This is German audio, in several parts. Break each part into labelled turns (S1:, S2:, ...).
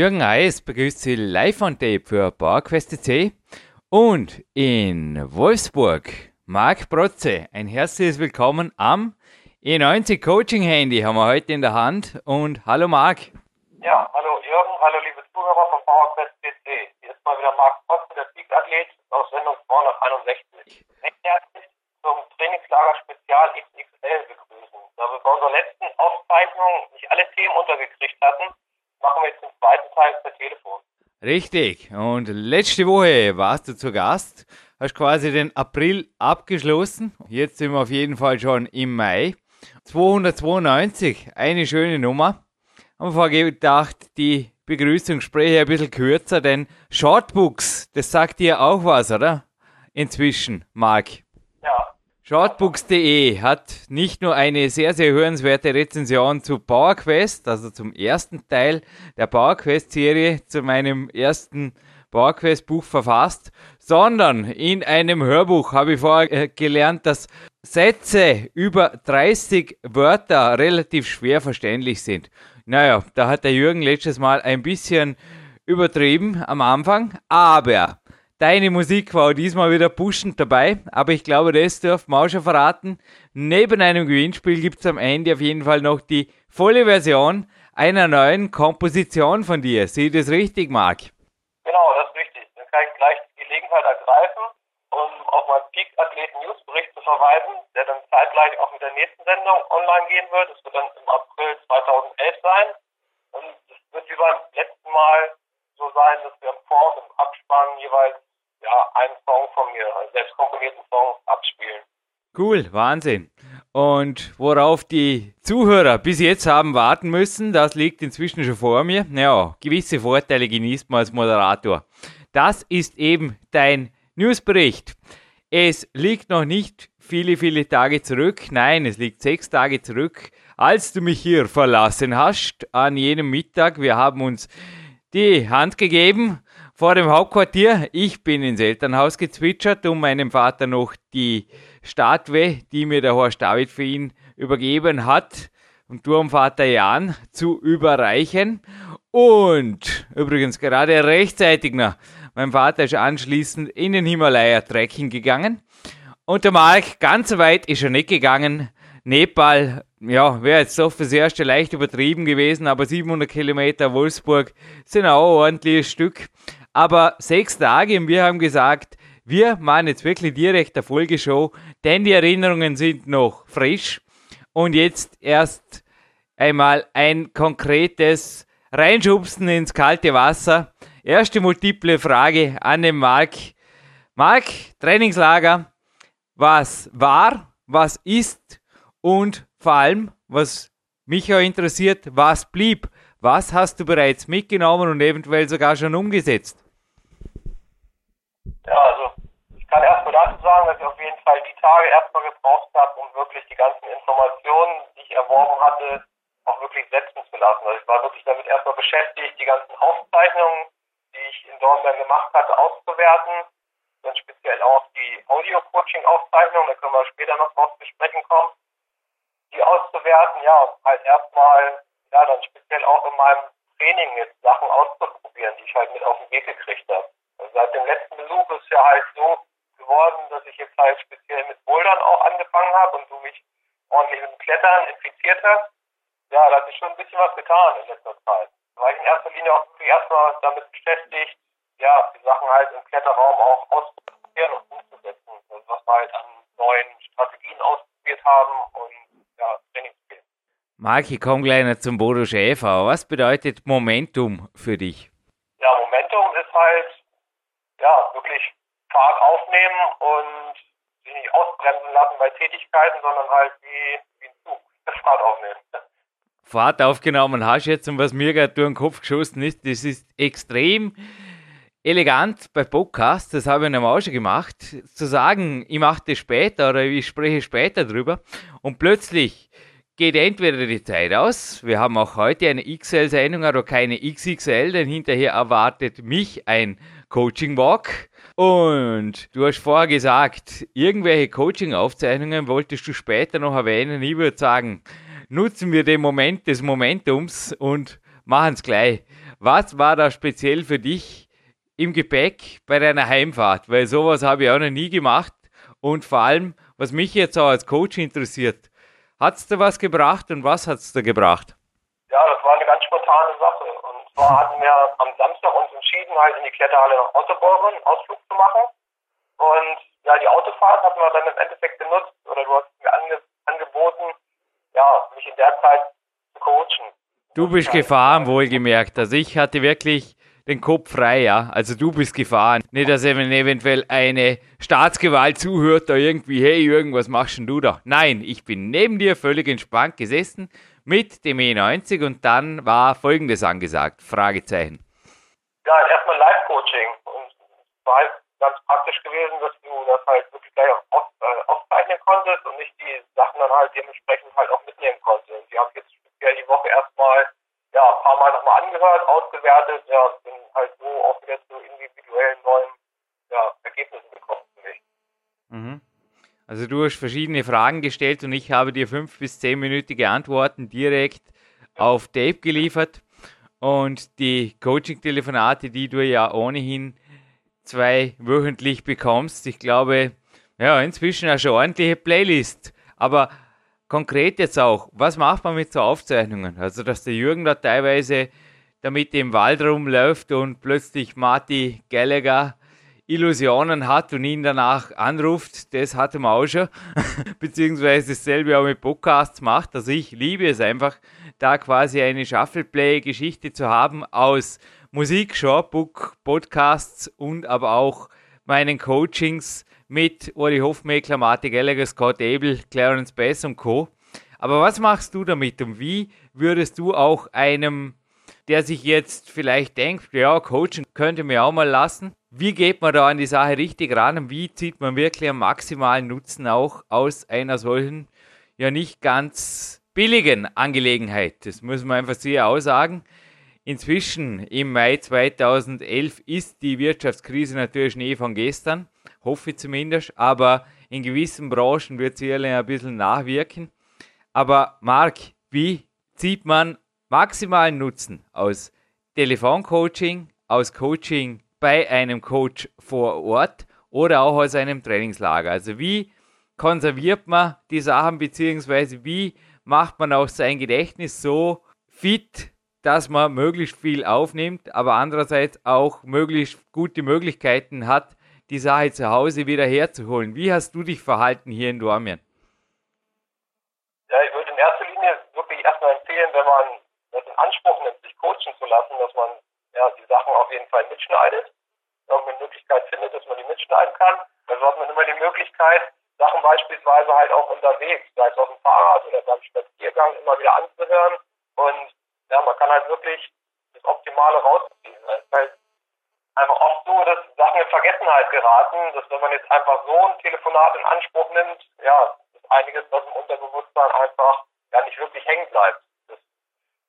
S1: Jürgen Eis begrüßt Sie live on tape für PowerQuest.c und in Wolfsburg Marc Protze. Ein herzliches Willkommen am E90 Coaching Handy haben wir heute in der Hand und hallo Marc.
S2: Ja, hallo Jürgen, hallo liebe Zuhörer von PowerQuest.cc. Hier ist mal wieder Marc Protze, der Peak-Athlet aus Sendung 261. Recht herzlich zum Trainingslager Spezial XXL begrüßen. Da wir bei unserer letzten Aufzeichnung nicht alle Themen untergekriegt hatten, machen wir jetzt den zweiten Teil per Telefon.
S1: Richtig. Und letzte Woche warst du zu Gast, hast quasi den April abgeschlossen. Jetzt sind wir auf jeden Fall schon im Mai. 292, eine schöne Nummer. Haben wir gedacht, die Begrüßung spreche ein bisschen kürzer, denn Shortbooks, das sagt dir auch was, oder? Inzwischen, Marc. Shortbooks.de hat nicht nur eine sehr, sehr hörenswerte Rezension zu PowerQuest, also zum ersten Teil der PowerQuest-Serie, zu meinem ersten PowerQuest-Buch verfasst, sondern in einem Hörbuch habe ich vorher äh, gelernt, dass Sätze über 30 Wörter relativ schwer verständlich sind. Naja, da hat der Jürgen letztes Mal ein bisschen übertrieben am Anfang, aber deine Musik war diesmal wieder pushend dabei. Aber ich glaube, das dürfen wir auch schon verraten. Neben einem Gewinnspiel gibt es am Ende auf jeden Fall noch die volle Version einer neuen Komposition von dir. Sieh das richtig, Marc?
S2: Genau, das ist richtig. Dann kann ich gleich die Gelegenheit ergreifen, um auf meinen Peak-Athleten-Newsbericht zu verweisen, der dann zeitgleich auch mit der nächsten Sendung online gehen wird. Das wird dann im April 2011 sein. Und es wird wie beim letzten Mal so sein, dass wir im Vor- und im Abspann jeweils ja, einen Song von mir, einen selbst komponierten Song abspielen.
S1: Cool, Wahnsinn. Und worauf die Zuhörer bis jetzt haben warten müssen, das liegt inzwischen schon vor mir. Ja, gewisse Vorteile genießt man als Moderator. Das ist eben dein Newsbericht. Es liegt noch nicht viele, viele Tage zurück. Nein, es liegt sechs Tage zurück, als du mich hier verlassen hast an jenem Mittag. Wir haben uns die Hand gegeben vor dem Hauptquartier. Ich bin ins Elternhaus gezwitschert, um meinem Vater noch die Statue, die mir der Horst David für ihn übergeben hat, und Turmvater Jan zu überreichen. Und übrigens gerade rechtzeitig noch, mein Vater ist anschließend in den Himalaya Trekking gegangen. Und der Mark, ganz weit ist er nicht gegangen. Nepal, ja, wäre jetzt doch fürs erste leicht übertrieben gewesen, aber 700 Kilometer Wolfsburg sind auch ein ordentliches Stück. Aber sechs Tage und wir haben gesagt, wir machen jetzt wirklich direkt eine Folgeshow, denn die Erinnerungen sind noch frisch. Und jetzt erst einmal ein konkretes Reinschubsen ins kalte Wasser. Erste multiple Frage an den Marc. Marc, Trainingslager, was war, was ist und vor allem, was mich auch interessiert, was blieb? Was hast du bereits mitgenommen und eventuell sogar schon umgesetzt?
S2: Ja, also ich kann erstmal dazu sagen, dass ich auf jeden Fall die Tage erstmal gebraucht habe, um wirklich die ganzen Informationen, die ich erworben hatte, auch wirklich setzen zu lassen. Also ich war wirklich damit erstmal beschäftigt, die ganzen Aufzeichnungen, die ich in Dornbirn gemacht hatte, auszuwerten. Dann speziell auch die Audio-Coaching-Aufzeichnungen, da können wir später noch drauf besprechen kommen. Die auszuwerten, ja, halt erstmal, ja, dann speziell auch in meinem Training jetzt Sachen auszuprobieren, die ich halt mit auf den Weg gekriegt habe. Also seit dem letzten Besuch ist ja halt so geworden, dass ich jetzt halt speziell mit Bouldern auch angefangen habe und du mich ordentlich mit dem Klettern infiziert hast. Ja, da hat sich schon ein bisschen was getan in letzter Zeit. Da war ich in erster Linie auch erstmal damit beschäftigt, ja, die Sachen halt im Kletterraum auch auszuprobieren und umzusetzen. Also was wir halt an neuen Strategien ausprobiert haben und ja, Trainingsskills.
S1: Marc, ich komme gleich noch zum Bodo Schäfer. Was bedeutet Momentum für dich?
S2: Ja, Momentum ist halt, ja, wirklich Fahrt aufnehmen und sich nicht ausbremsen lassen bei Tätigkeiten, sondern halt wie, wie ein Zug, Fahrt aufnehmen.
S1: Fahrt aufgenommen hast jetzt und was mir gerade durch den Kopf geschossen ist, das ist extrem elegant bei Podcasts, das habe ich nämlich auch schon gemacht, zu sagen, ich mache das später oder ich spreche später drüber und plötzlich geht entweder die Zeit aus, wir haben auch heute eine XL-Sendung, aber keine XXL, denn hinterher erwartet mich ein Coaching-Walk und du hast vorher gesagt, irgendwelche Coaching-Aufzeichnungen wolltest du später noch erwähnen, ich würde sagen, nutzen wir den Moment des Momentums und machen es gleich. Was war da speziell für dich im Gepäck bei deiner Heimfahrt? Weil sowas habe ich auch noch nie gemacht. Und vor allem, was mich jetzt auch als Coach interessiert, hat es dir was gebracht und was hat es dir gebracht?
S2: Ja, das war eine ganz spontane Sache. Und zwar hatten wir am Samstag uns entschieden, halt in die Kletterhalle nach Ottoboren einen Ausflug zu machen. Und ja, die Autofahrt hatten wir dann im Endeffekt genutzt, oder du hast mir ange angeboten, ja, mich in der Zeit zu coachen.
S1: Du bist gefahren, wohlgemerkt. Also ich hatte wirklich den Kopf frei, ja. Also du bist gefahren. Nicht, dass wenn eventuell eine Staatsgewalt zuhört, da irgendwie, hey Jürgen, was machst denn du da? Nein, ich bin neben dir völlig entspannt gesessen mit dem E90 und dann war folgendes angesagt, Fragezeichen.
S2: Ja, erstmal Live-Coaching und es war halt ganz praktisch gewesen, dass du das halt wirklich gleich auf, äh, aufzeichnen konntest und nicht die Sachen dann halt dementsprechend halt auch mitnehmen konntest. Und die habe ich jetzt speziell die Woche erstmal ja, ein paar Mal nochmal angehört, ausgewertet, ja, bin halt so auch wieder zu individuellen neuen ja, Ergebnissen gekommen für mich.
S1: Mhm. Also du hast verschiedene Fragen gestellt und ich habe dir fünf bis zehnminütige Antworten direkt auf Tape geliefert. Und die Coaching-Telefonate, die du ja ohnehin zwei wöchentlich bekommst, ich glaube, ja, inzwischen eine schon ordentliche Playlist. Aber konkret jetzt auch, was macht man mit so Aufzeichnungen? Also, dass der Jürgen da teilweise damit im Wald rumläuft und plötzlich Marty Gallagher Illusionen hat und ihn danach anruft, das hatte man auch schon. Beziehungsweise dasselbe auch mit Podcasts macht. Also ich liebe es einfach, da quasi eine Shuffleplay-Geschichte zu haben aus Musik, Shortbook, Podcasts und aber auch meinen Coachings mit Uri Hofmeckler, Martin Gallagher, Scott Abel, Clarence Bass und Co. Aber was machst du damit und wie würdest du auch einem, der sich jetzt vielleicht denkt, ja, coachen könnte mir auch mal lassen, wie geht man da an die Sache richtig ran und wie zieht man wirklich einen maximalen Nutzen auch aus einer solchen, ja nicht ganz billigen Angelegenheit? Das muss man einfach sehr aussagen. Inzwischen im Mai 2011 ist die Wirtschaftskrise natürlich Schnee von gestern, hoffe ich zumindest, aber in gewissen Branchen wird sie ein bisschen nachwirken. Aber Marc, wie zieht man maximalen Nutzen aus Telefoncoaching, aus Coaching bei einem Coach vor Ort oder auch aus einem Trainingslager. Also wie konserviert man die Sachen, beziehungsweise wie macht man auch sein Gedächtnis so fit, dass man möglichst viel aufnimmt, aber andererseits auch möglichst gute Möglichkeiten hat, die Sache zu Hause wieder herzuholen. Wie hast du dich verhalten hier in Dormien?
S2: Ja, ich würde in erster Linie wirklich erstmal empfehlen, wenn man das in Anspruch nimmt, sich coachen zu lassen, dass man ja, die Sachen auf jeden Fall mitschneidet, irgendeine Möglichkeit findet, dass man die mitschneiden kann. Also hat man immer die Möglichkeit, Sachen beispielsweise halt auch unterwegs, sei es auf dem Fahrrad oder beim Spaziergang, immer wieder anzuhören. Und ja, man kann halt wirklich das Optimale rausziehen. Ist halt einfach oft so, dass Sachen in Vergessenheit geraten, dass wenn man jetzt einfach so ein Telefonat in Anspruch nimmt, ja, ist einiges, was im Unterbewusstsein einfach ja nicht wirklich hängen bleibt.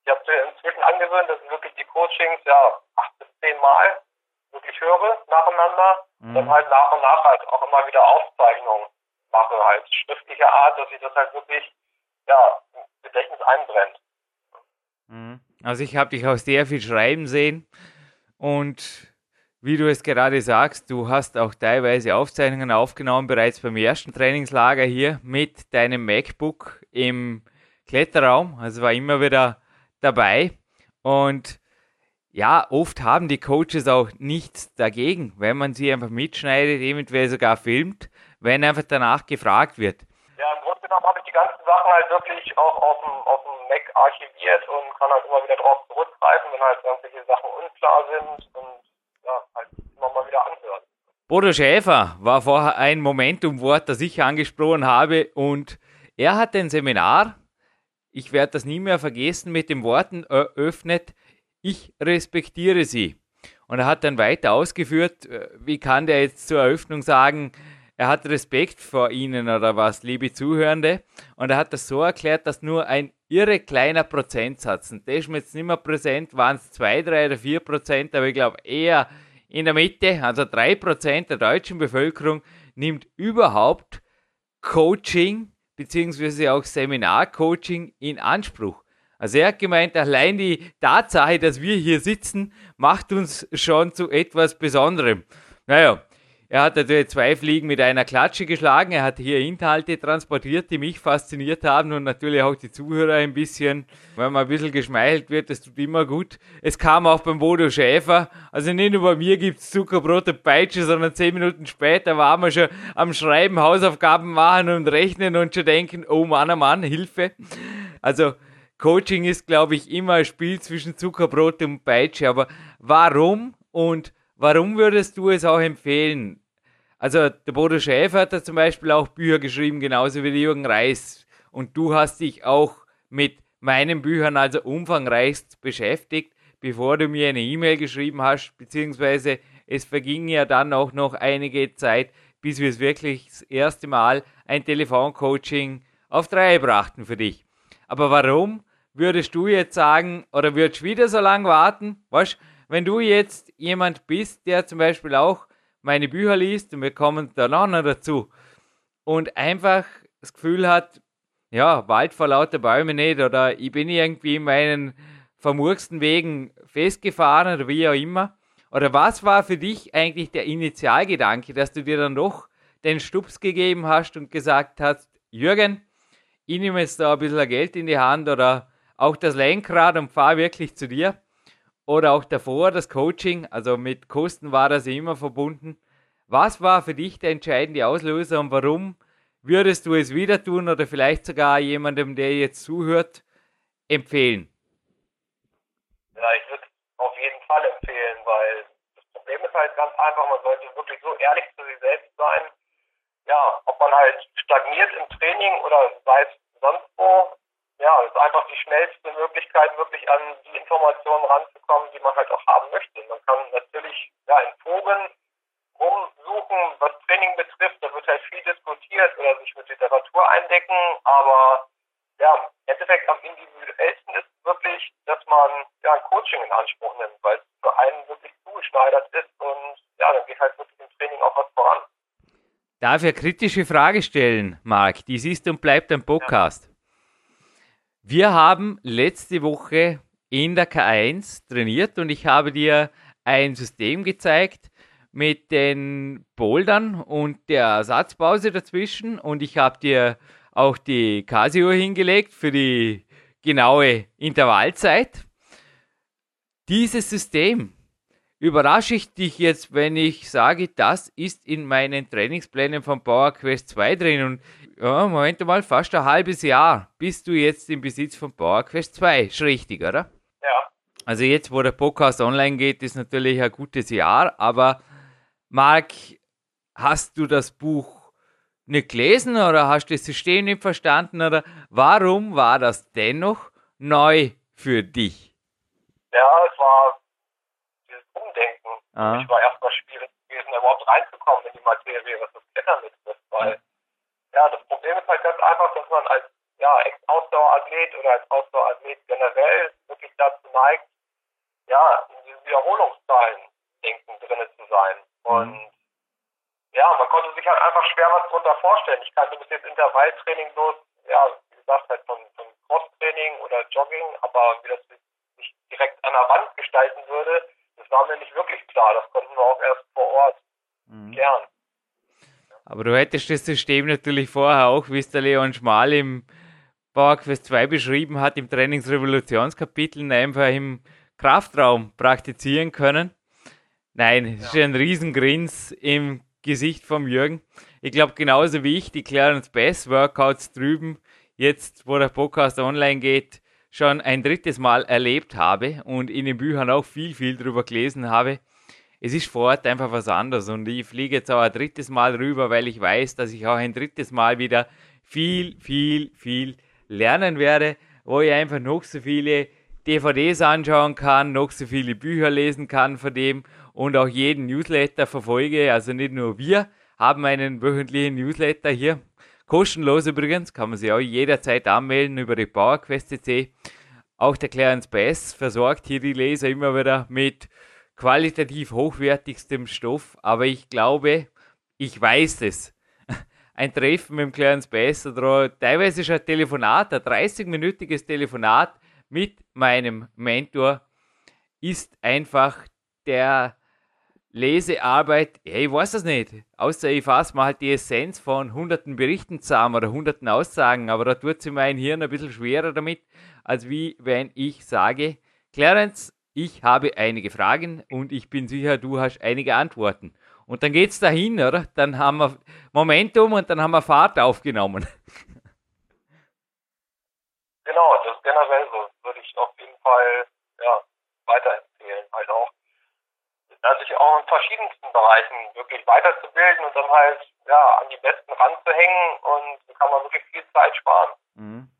S2: Ich habe inzwischen angewöhnt, dass ich wirklich die Coachings ja acht bis zehn Mal wirklich höre nacheinander, mhm. dann halt nach und nach halt auch immer wieder Aufzeichnungen mache, halt schriftlicher Art, dass sich das halt wirklich ja im Gedächtnis einbrennt.
S1: Mhm. Also ich habe dich auch sehr viel schreiben sehen und wie du es gerade sagst, du hast auch teilweise Aufzeichnungen aufgenommen, bereits beim ersten Trainingslager hier mit deinem MacBook im Kletterraum. Also war immer wieder dabei. Und ja, oft haben die Coaches auch nichts dagegen, wenn man sie einfach mitschneidet, eventuell sogar filmt, wenn einfach danach gefragt wird.
S2: Ja, im Grunde genommen habe ich die ganzen Sachen halt wirklich auch auf dem, auf dem Mac archiviert und kann halt immer wieder drauf zurückgreifen, wenn halt irgendwelche Sachen unklar sind und ja, halt immer mal wieder anhören.
S1: Bodo Schäfer war vorher ein Momentum-Wort, das ich angesprochen habe und er hat ein Seminar ich werde das nie mehr vergessen, mit den Worten eröffnet, ich respektiere sie. Und er hat dann weiter ausgeführt, äh, wie kann der jetzt zur Eröffnung sagen, er hat Respekt vor Ihnen oder was, liebe Zuhörende. Und er hat das so erklärt, dass nur ein irre kleiner Prozentsatz, und der ist mir jetzt nicht mehr präsent, waren es zwei, drei oder vier Prozent, aber ich glaube eher in der Mitte, also drei Prozent der deutschen Bevölkerung nimmt überhaupt Coaching beziehungsweise auch Seminarcoaching in Anspruch. Also er hat gemeint, allein die Tatsache, dass wir hier sitzen, macht uns schon zu etwas Besonderem. Naja, er hat natürlich zwei Fliegen mit einer Klatsche geschlagen. Er hat hier Inhalte transportiert, die mich fasziniert haben und natürlich auch die Zuhörer ein bisschen. Wenn man ein bisschen geschmeichelt wird, das tut immer gut. Es kam auch beim Bodo Schäfer. Also nicht nur bei mir gibt es Zuckerbrot und Peitsche, sondern zehn Minuten später waren wir schon am Schreiben, Hausaufgaben machen und rechnen und schon denken, oh Mann, oh Mann, Hilfe. Also Coaching ist, glaube ich, immer ein Spiel zwischen Zuckerbrot und Peitsche. Aber warum und warum würdest du es auch empfehlen? Also der Bodo Schäfer hat da zum Beispiel auch Bücher geschrieben, genauso wie Jürgen Reis. Und du hast dich auch mit meinen Büchern also umfangreichst beschäftigt, bevor du mir eine E-Mail geschrieben hast, beziehungsweise es verging ja dann auch noch einige Zeit, bis wir es wirklich das erste Mal ein Telefoncoaching auf drei brachten für dich. Aber warum würdest du jetzt sagen, oder würdest du wieder so lange warten? Weißt, wenn du jetzt jemand bist, der zum Beispiel auch meine Bücher liest und wir kommen danach noch dazu und einfach das Gefühl hat, ja, Wald vor lauter Bäume nicht oder ich bin irgendwie in meinen vermurksten Wegen festgefahren oder wie auch immer? Oder was war für dich eigentlich der Initialgedanke, dass du dir dann doch den Stups gegeben hast und gesagt hast, Jürgen, ich nehme jetzt da ein bisschen Geld in die Hand oder auch das Lenkrad und fahre wirklich zu dir? Oder auch davor das Coaching, also mit Kosten war das immer verbunden. Was war für dich der entscheidende Auslöser und warum würdest du es wieder tun oder vielleicht sogar jemandem, der jetzt zuhört, empfehlen?
S2: Ja, ich würde auf jeden Fall empfehlen, weil das Problem ist halt ganz einfach, man sollte wirklich so ehrlich zu sich selbst sein. Ja, ob man halt stagniert im Training oder sei es sonst wo, ja, ist einfach die schnellste Möglichkeit, wirklich an die Informationen ranzukommen, die man halt auch haben möchte. Man kann natürlich ja, in Foren rumsuchen, was Training betrifft, da wird halt viel diskutiert oder sich mit Literatur eindecken, aber ja, im Endeffekt am individuellsten ist wirklich, dass man ja ein Coaching in Anspruch nimmt, weil es für einen wirklich zugeschneidert ist und ja, dann geht halt wirklich im Training auch was voran.
S1: Darf eine kritische Frage stellen, Marc? Dies ist und bleibt ein Podcast. Ja. Wir haben letzte Woche in der K1 trainiert und ich habe dir ein System gezeigt mit den Bouldern und der Ersatzpause dazwischen und ich habe dir auch die Casio hingelegt für die genaue Intervallzeit. Dieses System überrasche ich dich jetzt, wenn ich sage, das ist in meinen Trainingsplänen von Power Quest 2 drin. Und ja, Moment mal, fast ein halbes Jahr bist du jetzt im Besitz von Power Quest 2. Ist richtig, oder?
S2: Ja.
S1: Also jetzt, wo der Podcast online geht, ist natürlich ein gutes Jahr. Aber Marc, hast du das Buch nicht gelesen oder hast du das System nicht verstanden? Oder warum war das dennoch neu für dich?
S2: Ja, es war dieses Umdenken. Ah. Ich war erstmal schwierig gewesen, überhaupt reinzukommen in die Materie, was das Klettern betrifft, weil ja, das Problem ist halt ganz einfach, dass man als ja, Ex-Ausdauerathlet oder als Ausdauerathlet generell wirklich dazu neigt, ja, in diesen Wiederholungszahlen denken drinne zu sein. Mhm. Und ja, man konnte sich halt einfach schwer was darunter vorstellen. Ich kannte bis jetzt Intervalltraining bloß, ja, wie gesagt, halt von, von Cross-Training oder Jogging, aber wie das sich direkt an der Wand gestalten würde, das war mir nicht wirklich klar. Das konnten wir auch erst vor Ort mhm. lernen.
S1: Aber du hättest das System natürlich vorher auch, wie es der Leon Schmal im PowerQuest 2 beschrieben hat, im Trainingsrevolutionskapitel einfach im Kraftraum praktizieren können. Nein, es ja. ist ein Riesengrins im Gesicht vom Jürgen. Ich glaube, genauso wie ich die Clarence Bass Workouts drüben, jetzt wo der Podcast online geht, schon ein drittes Mal erlebt habe und in den Büchern auch viel, viel drüber gelesen habe es ist vor Ort einfach was anderes. Und ich fliege jetzt auch ein drittes Mal rüber, weil ich weiß, dass ich auch ein drittes Mal wieder viel, viel, viel lernen werde, wo ich einfach noch so viele DVDs anschauen kann, noch so viele Bücher lesen kann von dem und auch jeden Newsletter verfolge. Also nicht nur wir haben einen wöchentlichen Newsletter hier. Kostenlos übrigens, kann man sich auch jederzeit anmelden über die PowerQuest.cc. Auch der Clarence Bass versorgt hier die Leser immer wieder mit qualitativ hochwertigstem Stoff, aber ich glaube, ich weiß es. Ein Treffen mit dem Clarence Bass oder teilweise schon ein Telefonat, ein 30-minütiges Telefonat mit meinem Mentor ist einfach der Lesearbeit, ja, ich weiß es nicht, außer ich fasse mal halt die Essenz von hunderten Berichten zusammen oder hunderten Aussagen, aber da tut sich mein Hirn ein bisschen schwerer damit, als wie wenn ich sage, Clarence, ich habe einige Fragen und ich bin sicher, du hast einige Antworten. Und dann geht es dahin, oder? Dann haben wir Momentum und dann haben wir Fahrt aufgenommen.
S2: Genau, das ist generell so. Würde ich auf jeden Fall ja, weiterempfehlen. Halt auch, sich auch in verschiedensten Bereichen wirklich weiterzubilden und dann halt ja, an die Besten ranzuhängen und so kann man wirklich viel Zeit sparen. Mhm.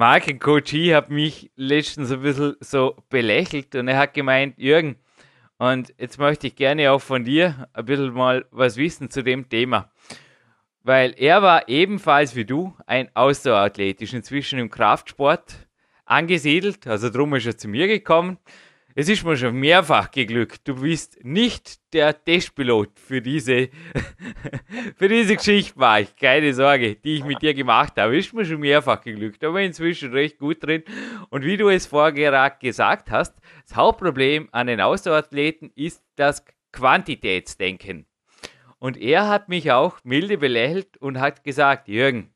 S1: Markencoach hat mich letztens ein bisschen so belächelt und er hat gemeint, Jürgen, und jetzt möchte ich gerne auch von dir ein bisschen mal was wissen zu dem Thema. Weil er war ebenfalls wie du ein Ausdauerathlet, ist inzwischen im Kraftsport angesiedelt, also drum ist er zu mir gekommen. Es ist mir schon mehrfach geglückt. Du bist nicht der Testpilot für diese, für diese Geschichte, war ich. Keine Sorge, die ich mit dir gemacht habe. Ist mir schon mehrfach geglückt, aber inzwischen recht gut drin. Und wie du es vorher gesagt hast, das Hauptproblem an den Ausdauerathleten ist das Quantitätsdenken. Und er hat mich auch milde belächelt und hat gesagt, Jürgen,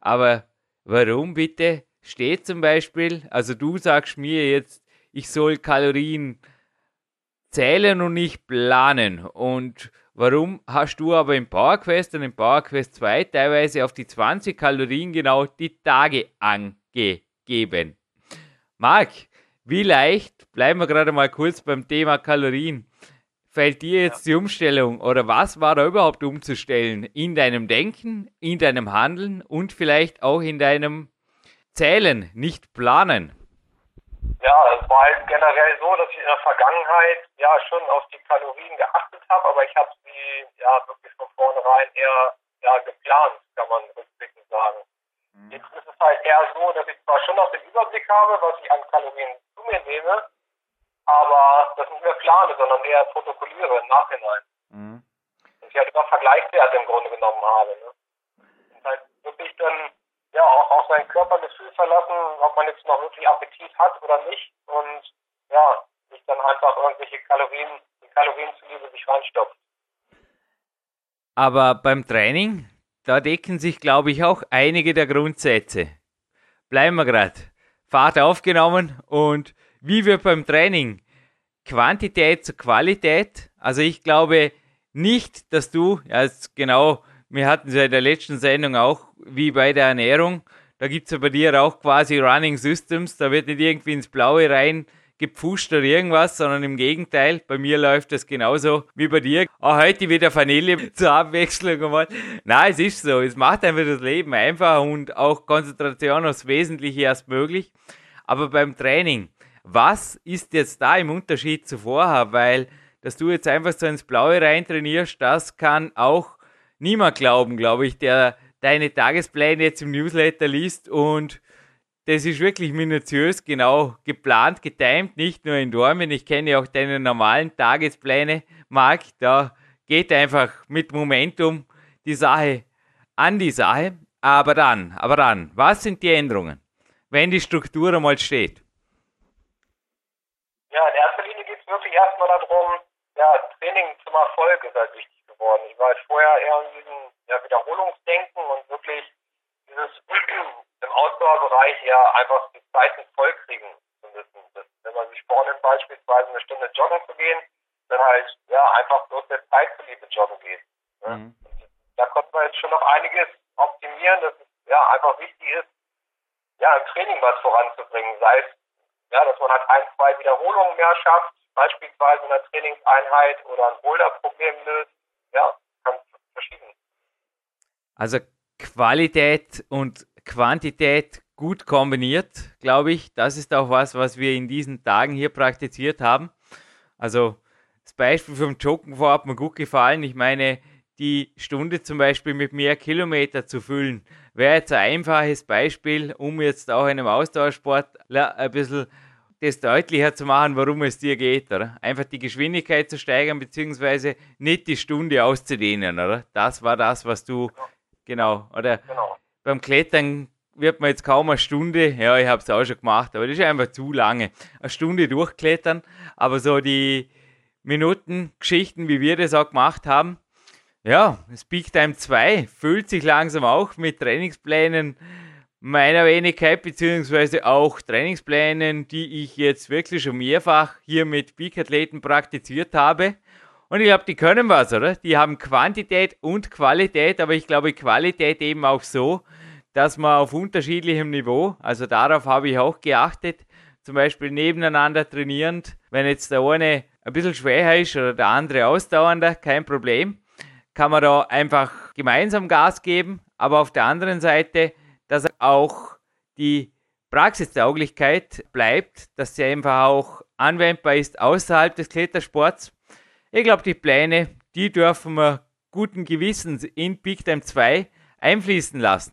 S1: aber warum bitte steht zum Beispiel, also du sagst mir jetzt, ich soll Kalorien zählen und nicht planen. Und warum hast du aber im PowerQuest und im PowerQuest 2 teilweise auf die 20 Kalorien genau die Tage angegeben? Marc, wie leicht, bleiben wir gerade mal kurz beim Thema Kalorien, fällt dir jetzt die Umstellung oder was war da überhaupt umzustellen in deinem Denken, in deinem Handeln und vielleicht auch in deinem Zählen, nicht planen?
S2: Ja, es war halt generell so, dass ich in der Vergangenheit ja schon auf die Kalorien geachtet habe, aber ich habe sie ja wirklich von vornherein eher ja, geplant, kann man rückblickend sagen. Mhm. Jetzt ist es halt eher so, dass ich zwar schon noch den Überblick habe, was ich an Kalorien zu mir nehme, aber das nicht mehr plane, sondern eher protokolliere im Nachhinein. Mhm. Und ich halt immer Vergleichswerte im Grunde genommen habe. Ne? Und halt wirklich dann ja, auch auf sein Körpergefühl verlassen, ob man jetzt noch wirklich Appetit hat oder nicht. Und ja, sich dann einfach irgendwelche Kalorien, die Kalorien zuliebe sich reinstopft.
S1: Aber beim Training, da decken sich, glaube ich, auch einige der Grundsätze. Bleiben wir gerade. Fahrt aufgenommen und wie wird beim Training Quantität zu Qualität? Also ich glaube nicht, dass du, ja, genau wir hatten es ja in der letzten Sendung auch, wie bei der Ernährung. Da gibt es ja bei dir auch quasi Running Systems. Da wird nicht irgendwie ins Blaue rein gepfuscht oder irgendwas, sondern im Gegenteil, bei mir läuft das genauso wie bei dir. Auch heute wieder Vanille zur Abwechslung mal. Nein, es ist so. Es macht einfach das Leben einfach und auch Konzentration aufs Wesentliche erst möglich. Aber beim Training, was ist jetzt da im Unterschied zu vorher? Weil, dass du jetzt einfach so ins Blaue rein trainierst, das kann auch niemand glauben, glaube ich, der deine Tagespläne jetzt im Newsletter liest und das ist wirklich minutiös, genau geplant, getimt, nicht nur in Dormen. Ich kenne auch deine normalen Tagespläne, Marc. Da geht einfach mit Momentum die Sache an die Sache. Aber dann, aber dann, was sind die Änderungen, wenn die Struktur einmal steht?
S2: Ja, in erster Linie geht es wirklich erstmal darum, ja, Training zum Erfolg ist halt wichtig geworden. Ich war halt vorher eher in diesem ja, Wiederholungsdenken und wirklich dieses im Ausdauerbereich ja einfach die Zeiten vollkriegen zu müssen. Das, wenn man sich vornimmt, beispielsweise eine Stunde joggen zu gehen, dann halt ja einfach bloß der Zeit zuliebe joggen geht. Ne? Mhm. Da konnte man jetzt schon noch einiges optimieren, dass es ja einfach wichtig ist, ja, im Training was voranzubringen. Sei es, ja, dass man halt ein, zwei Wiederholungen mehr schafft, beispielsweise in einer Trainingseinheit oder ein Boulder-Problem löst, ja, ganz verschieden.
S1: Also Qualität und Quantität gut kombiniert, glaube ich. Das ist auch was, was wir in diesen Tagen hier praktiziert haben. Also das Beispiel vom Joggen vor hat mir gut gefallen. Ich meine, die Stunde zum Beispiel mit mehr Kilometer zu füllen, wäre jetzt ein einfaches Beispiel, um jetzt auch einem Ausdauersport ein bisschen das deutlicher zu machen, worum es dir geht, oder? Einfach die Geschwindigkeit zu steigern, beziehungsweise nicht die Stunde auszudehnen, oder? Das war das, was du, genau, oder? Genau. Beim Klettern wird man jetzt kaum eine Stunde, ja, ich habe es auch schon gemacht, aber das ist einfach zu lange, eine Stunde durchklettern, aber so die Minuten Geschichten, wie wir das auch gemacht haben, ja, Speak Time 2 füllt sich langsam auch mit Trainingsplänen, meiner Wenigkeit, beziehungsweise auch Trainingsplänen, die ich jetzt wirklich schon mehrfach hier mit Peak-Athleten praktiziert habe. Und ich glaube, die können was, oder? Die haben Quantität und Qualität, aber ich glaube, Qualität eben auch so, dass man auf unterschiedlichem Niveau, also darauf habe ich auch geachtet, zum Beispiel nebeneinander trainierend, wenn jetzt der eine ein bisschen schwächer ist oder der andere ausdauernder, kein Problem, kann man da einfach gemeinsam Gas geben, aber auf der anderen Seite dass auch die Praxistauglichkeit bleibt, dass sie einfach auch anwendbar ist außerhalb des Klettersports. Ich glaube, die Pläne, die dürfen wir guten Gewissens in Big Time 2 einfließen lassen.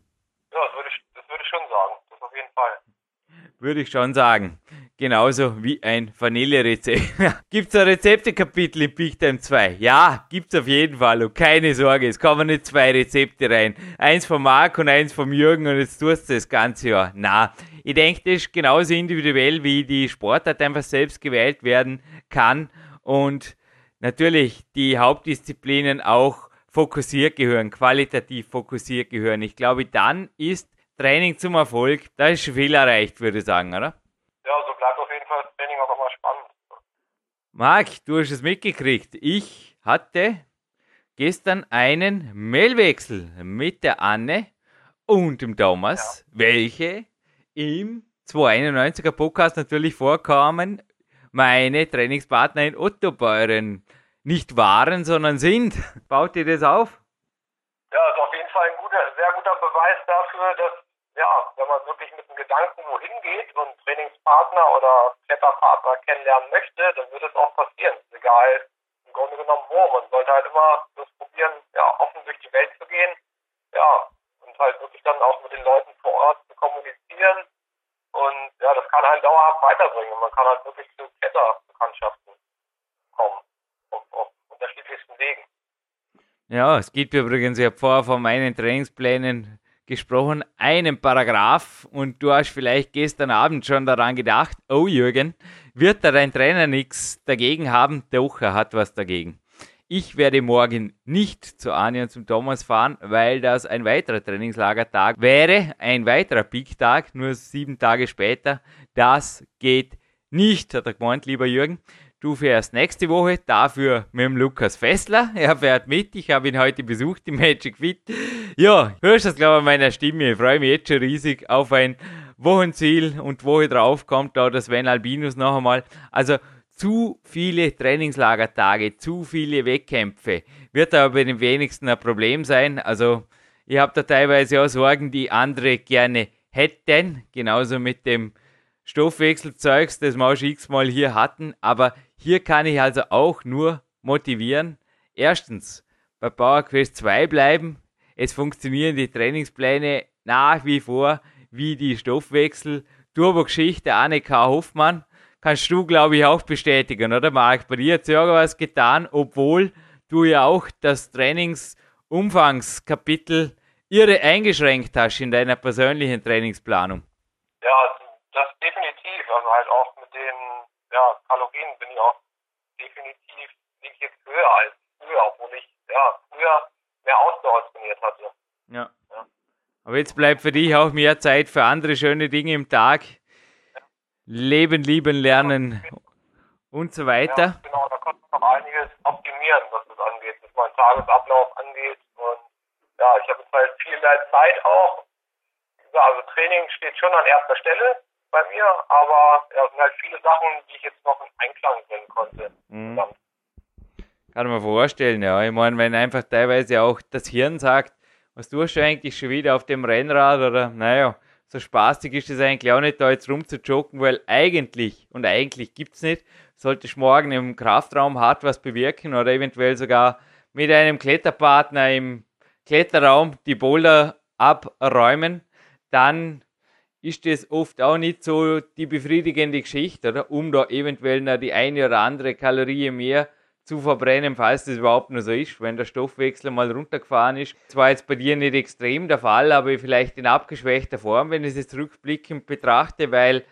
S2: Ja, das würde ich, schon sagen.
S1: Genauso wie ein Vanillerezept. gibt's ein Rezeptekapitel im Big Time 2? Ja, gibt's auf jeden Fall. Und keine Sorge, es kommen nicht zwei Rezepte rein. Eins von Marc und eins vom Jürgen und jetzt tust du das ganze Jahr. Na, ich denke, das ist genauso individuell, wie die Sportart einfach selbst gewählt werden kann und natürlich die Hauptdisziplinen auch fokussiert gehören, qualitativ fokussiert gehören. Ich glaube, dann ist Training zum Erfolg, da ist schon viel erreicht, würde ich sagen, oder?
S2: Ja, so bleibt auf jeden Fall das Training auch immer spannend.
S1: Marc, du hast es mitgekriegt. Ich hatte gestern einen Mailwechsel mit der Anne und dem Thomas, ja. welche im 291er Podcast natürlich vorkamen, meine Trainingspartner in Ottobeuren nicht waren, sondern sind. Baut ihr das auf?
S2: Ja, ist auf jeden Fall ein guter, sehr guter Beweis dafür, dass, ja, wenn man wirklich mit dem Gedanken wohin geht und Trainingspartner oder Kletterpartner kennenlernen möchte, dann wird es auch passieren. Egal, im Grunde genommen wo. Man sollte halt immer das probieren, ja, offen durch die Welt zu gehen. Ja, und halt wirklich dann auch mit den Leuten vor Ort zu kommunizieren. Und ja, das kann einen dauerhaft weiterbringen. Man kann halt wirklich zu Kletterbekanntschaften kommen. Auf, auf unterschiedlichsten Wegen.
S1: Ja, es gibt übrigens, ich habe vorher von meinen Trainingsplänen gesprochen, einen Paragraph und du hast vielleicht gestern Abend schon daran gedacht, oh Jürgen, wird da dein Trainer nichts dagegen haben? Doch, er hat was dagegen. Ich werde morgen nicht zu Anja und zum Thomas fahren, weil das ein weiterer Trainingslagertag wäre, ein weiterer Peak-Tag, nur sieben Tage später. Das geht nicht, hat er gemeint, lieber Jürgen. Du fährst nächste Woche, dafür mit dem Lukas Fessler. Er fährt mit. Ich habe ihn heute besucht im Magic Fit. Ja, hörst das, glaube ich, an meiner Stimme. Ich freue mich jetzt schon riesig auf ein Wochenziel und Woche drauf kommt da das Sven Albinus noch einmal. Also zu viele Trainingslagertage, zu viele Wettkämpfe. Wird aber bei den wenigsten ein Problem sein. Also ich habe da teilweise auch Sorgen, die andere gerne hätten. Genauso mit dem Stoffwechselzeugs, das wir auch schon x-mal hier hatten. Aber hier kann ich also auch nur motivieren. Erstens, bei Power Quest 2 bleiben. Es funktionieren die Trainingspläne nach wie vor wie die Stoffwechsel. Turbo-Geschichte Annika Hoffmann. Kannst du, glaube ich, auch bestätigen, oder Marc? Bei dir hat sie irgendwas getan, obwohl du ja auch das Trainingsumfangskapitel irre eingeschränkt hast in deiner persönlichen Trainingsplanung.
S2: Ja, das definitiv. Also halt auch mit den ja, Kalorien bin ich auch definitiv nicht jetzt höher als früher, obwohl ich ja früher mehr Ausdauer trainiert hatte.
S1: Ja. ja. Aber jetzt bleibt für dich auch mehr Zeit für andere schöne Dinge im Tag. Ja. Leben, lieben, lernen und so weiter.
S2: Ja, genau, da kann man noch einiges optimieren, was das angeht, was mein Tagesablauf angeht. Und ja, ich habe jetzt halt viel mehr Zeit auch. Also Training steht schon an erster Stelle bei mir, aber ja, es sind halt viele Sachen, die ich jetzt noch in Einklang bringen konnte. Mhm.
S1: Kann man vorstellen, ja. Ich meine, wenn einfach teilweise auch das Hirn sagt, was tust du eigentlich schon wieder auf dem Rennrad oder naja, so spaßig ist es eigentlich auch nicht, da jetzt rumzujoggen, weil eigentlich, und eigentlich gibt es nicht, sollte ich morgen im Kraftraum hart was bewirken oder eventuell sogar mit einem Kletterpartner im Kletterraum die Boulder abräumen, dann ist das oft auch nicht so die befriedigende Geschichte, oder? Um da eventuell noch die eine oder andere Kalorie mehr zu verbrennen, falls das überhaupt nur so ist, wenn der Stoffwechsel mal runtergefahren ist. Zwar jetzt bei dir nicht extrem der Fall, aber vielleicht in abgeschwächter Form, wenn ich es rückblickend betrachte, weil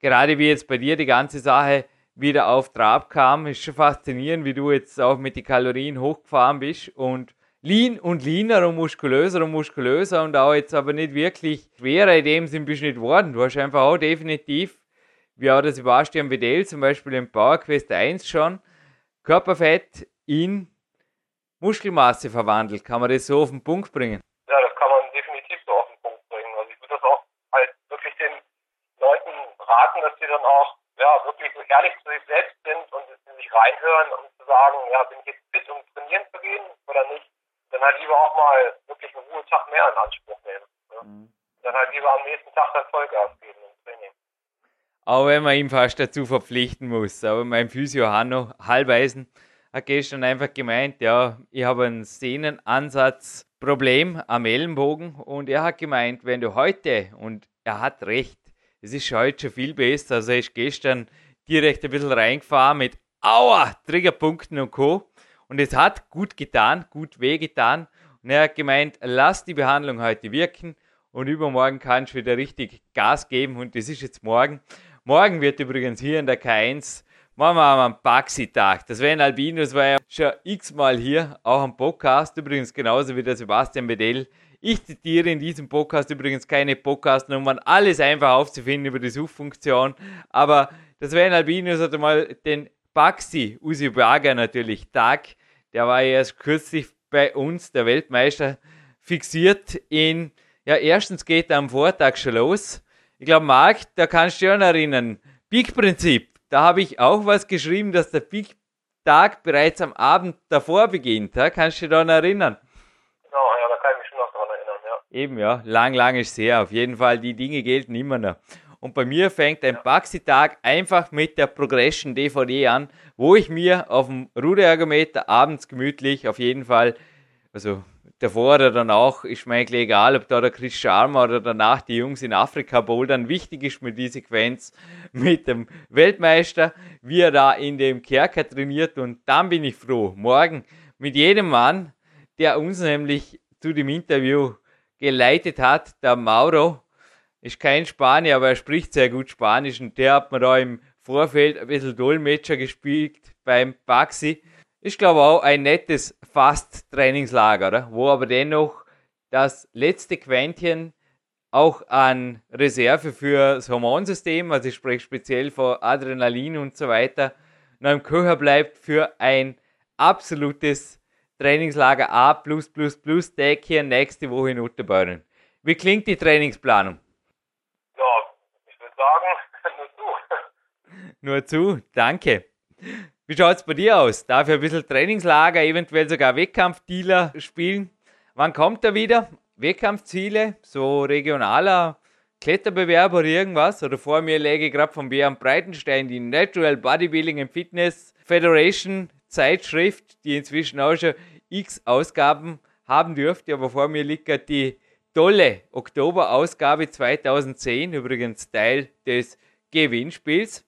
S1: gerade wie jetzt bei dir die ganze Sache wieder auf Trab kam, ist schon faszinierend, wie du jetzt auch mit den Kalorien hochgefahren bist und lean und leaner und muskulöser und muskulöser und auch jetzt aber nicht wirklich schwerer in dem Sinn bist du nicht worden. Du hast einfach auch definitiv, wie auch der Sebastian Vedel zum Beispiel im Power Quest 1 schon, Körperfett in Muskelmasse verwandelt. Kann man das so auf den Punkt bringen?
S2: Ja, das kann man definitiv so auf den Punkt bringen. Also ich würde das auch halt wirklich den Leuten raten, dass sie dann auch ja, wirklich so ehrlich zu sich selbst sind und sich reinhören, um zu sagen, ja, bin ich jetzt fit, um trainieren zu gehen oder nicht? Dann halt lieber auch mal wirklich einen Ruhetag mehr in Anspruch nehmen. Ne? Mhm. Dann halt lieber am nächsten Tag dann Vollgas geben im Training.
S1: Auch wenn man ihm fast dazu verpflichten muss. Aber mein Physio Hanno Halbeisen hat gestern einfach gemeint, ja, ich habe ein Sehnenansatzproblem am Ellenbogen und er hat gemeint, wenn du heute, und er hat recht, es ist heute schon viel besser. Also er ist gestern direkt ein bisschen reingefahren mit Aua, Triggerpunkten und Co. Und es hat gut getan, gut wehgetan. Und er hat gemeint, lass die Behandlung heute wirken und übermorgen kannst du wieder richtig Gas geben. Und das ist jetzt morgen. Morgen wird übrigens hier in der K1 machen wir einen Baxi-Tag. Das Sven Albinus war ja schon x-mal hier, auch am Podcast, übrigens genauso wie der Sebastian Bedell. Ich zitiere in diesem Podcast übrigens keine Podcast-Nummern, alles einfach aufzufinden über die Suchfunktion. Aber das Sven Albinus hat einmal den Baxi Usi Braga natürlich Tag, der war ja erst kürzlich bei uns, der Weltmeister, fixiert in, ja, erstens geht er am Vortag schon los. Ich glaube, Marc, da kannst du dich erinnern. Peak-Prinzip da habe ich auch was geschrieben, dass der Peak-Tag bereits am Abend davor beginnt. Ja? Kannst du dich daran erinnern?
S2: Genau, ja, da kann ich mich schon noch daran erinnern, ja.
S1: Eben, ja, lang, lang ist sehr. Auf jeden Fall, die Dinge gelten immer noch. Und bei mir fängt ein Baxi-Tag einfach mit der Progression DVD an, wo ich mir auf dem Ruderergometer abends gemütlich auf jeden Fall, also davor oder danach ist mir eigentlich egal, ob da der Chris Sharma oder danach die Jungs in Afrika bouldern. Wichtig ist mir die Sequenz mit dem Weltmeister, wie er da in dem Kerker trainiert und dann bin ich froh. Morgen mit jedem Mann, der uns nämlich zu dem Interview geleitet hat, der Mauro, ist kein Spanier, aber er spricht sehr gut Spanisch und der hat mir da im Vorfeld ein bisschen Dolmetscher gespielt beim Baxi ist, glaube auch ein nettes Fast-Trainingslager, wo aber dennoch das letzte Quäntchen auch an Reserve für das Hormonsystem, also ich spreche speziell von Adrenalin und so weiter, noch im Köcher bleibt für ein absolutes Trainingslager A+++ Tag hier nächste Woche in Utterbeuren. Wie klingt die Trainingsplanung?
S2: Ja, ich würde sagen,
S1: nur zu. Danke. Wie schaut es bei dir aus? Darf ich ein bisschen Trainingslager, eventuell sogar Wettkampfdealer spielen? Wann kommt er wieder? Wettkampfziele, so regionaler Kletterbewerb oder irgendwas? Oder vor mir läge gerade von Björn Breitenstein die Natural Bodybuilding and Fitness Federation Zeitschrift, die inzwischen auch schon x Ausgaben haben dürfte. Aber vor mir liegt gerade die tolle Oktoberausgabe 2010, übrigens Teil des Gewinnspiels.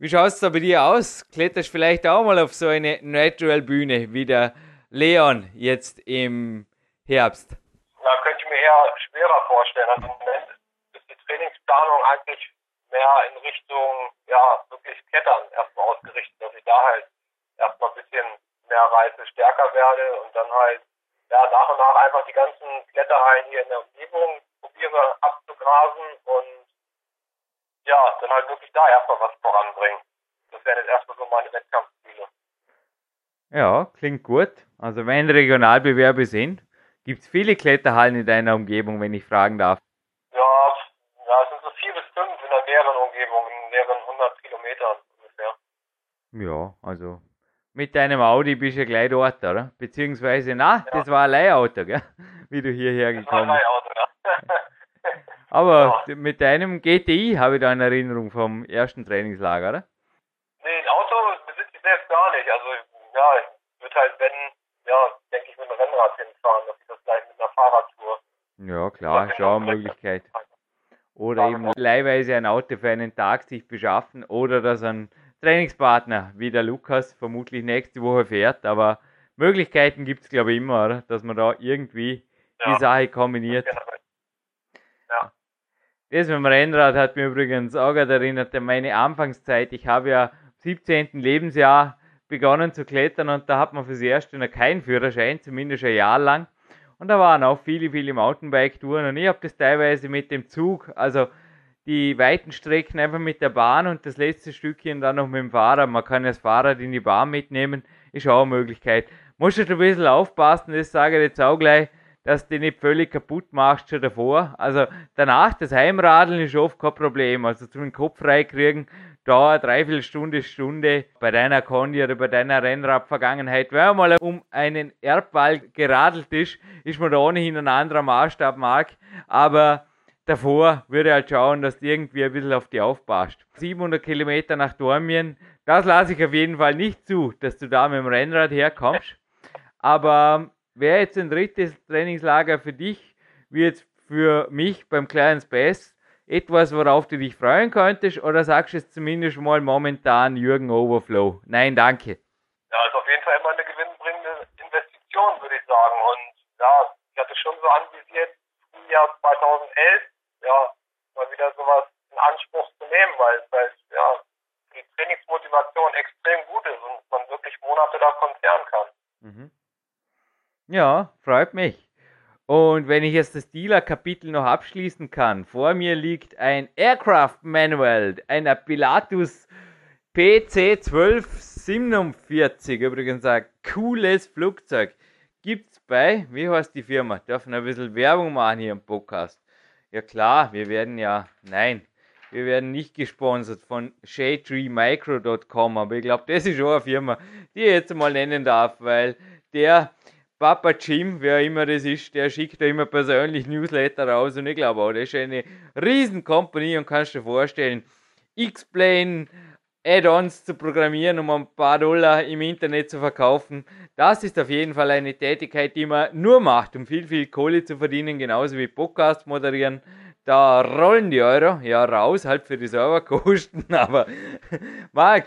S1: Wie schaut es da bei dir aus? Kletterst vielleicht auch mal auf so eine Natural-Bühne wie der Leon jetzt im Herbst?
S2: Ja, könnte ich mir eher schwerer vorstellen. Also im Moment ist die Trainingsplanung eigentlich mehr in Richtung, ja, wirklich Klettern erstmal ausgerichtet, dass ich da halt erstmal ein bisschen mehr Reise stärker werde und dann halt, ja, nach und nach einfach die ganzen Kletterhallen hier in der Umgebung probiere abzugrasen und ja, dann halt wirklich da erstmal was voranbringen. Das wären jetzt erstmal so meine Wettkampfziele.
S1: Ja, klingt gut. Also wenn Regionalbewerbe sind, gibt es viele Kletterhallen in deiner Umgebung, wenn ich fragen darf?
S2: Ja, ja, es sind so vier bis fünf in der näheren Umgebung, in mehreren hundert Kilometern ungefähr.
S1: Ja, also mit deinem Audi bist du ja gleich dort, oder? Beziehungsweise, na, ja. das war ein Leihauto, gell? Wie du hierher gekommen bist. Das war ein Leihauto, ja. Aber ja. mit deinem GTI habe ich da eine Erinnerung vom ersten Trainingslager, oder?
S2: Nee, ein Auto besitze ich selbst gar nicht. Also, ja, ich würde halt, wenn, ja, denke ich, mit einem Rennrad hinfahren, dass ich das gleich mit einer Fahrradtour.
S1: Ja, klar, ist auch eine Möglichkeit. Oder ja, eben genau. leihweise ein Auto für einen Tag sich beschaffen oder dass ein Trainingspartner wie der Lukas vermutlich nächste Woche fährt. Aber Möglichkeiten gibt es, glaube ich, immer, oder? Dass man da irgendwie ja. die Sache kombiniert. Ja, das mit dem Rennrad hat mir übrigens auch gerade erinnert an meine Anfangszeit. Ich habe ja im 17. Lebensjahr begonnen zu klettern und da hat man fürs Erste noch keinen Führerschein, zumindest ein Jahr lang. Und da waren auch viele, viele Mountainbike-Touren und ich habe das teilweise mit dem Zug, also die weiten Strecken einfach mit der Bahn und das letzte Stückchen dann noch mit dem Fahrrad. Man kann das Fahrrad in die Bahn mitnehmen, ist auch eine Möglichkeit. Musst du ein bisschen aufpassen, das sage ich jetzt auch gleich dass du dich nicht völlig kaputt machst schon davor. Also danach, das Heimradeln ist oft kein Problem. Also zum Kopf freikriegen, dauert dreiviertel Stunde, Stunde bei deiner Kondi oder bei deiner Rennradvergangenheit. Wenn man mal um einen Erdball geradelt ist, ist man da ohnehin ein anderer Maßstab, Mark. Aber davor würde ich halt schauen, dass du irgendwie ein bisschen auf die aufpasst. 700 Kilometer nach Dormien, das lasse ich auf jeden Fall nicht zu, dass du da mit dem Rennrad herkommst. Aber wäre jetzt ein drittes Trainingslager für dich, wie jetzt für mich beim kleinen Space etwas, worauf du dich freuen könntest? Oder sagst du jetzt zumindest mal momentan Jürgen Overflow? Nein, danke.
S2: Ja, ist auf jeden Fall immer eine gewinnbringende Investition, würde ich sagen. Und ja, ich hatte schon so anvisiert, im Jahr 2011, ja, mal wieder sowas in Anspruch zu nehmen, weil es halt, ja, die Trainingsmotivation extrem gut ist und man wirklich Monate davon zehren kann.
S1: Mhm. Ja, freut mich. Und wenn ich jetzt das Dealer-Kapitel noch abschließen kann, vor mir liegt ein Aircraft Manual, einer Pilatus PC-1247, übrigens ein cooles Flugzeug. Gibt's bei, wie heißt die Firma? Dürfen ein bisschen Werbung machen hier im Podcast. Ja klar, wir werden ja, nein, wir werden nicht gesponsert von ShadeTreeMicro.com, aber ich glaube, das ist schon eine Firma, die ich jetzt mal nennen darf, weil der Papa Jim, wer immer das ist, der schickt da immer persönlich Newsletter raus und ich glaube auch, das ist eine riesen Company und kannst dir vorstellen, X-Plane, Add-ons zu programmieren, um ein paar Dollar im Internet zu verkaufen. Das ist auf jeden Fall eine Tätigkeit, die man nur macht, um viel, viel Kohle zu verdienen, genauso wie Podcast moderieren. Da rollen die Euro ja raus, halt für die Serverkosten, aber Marc,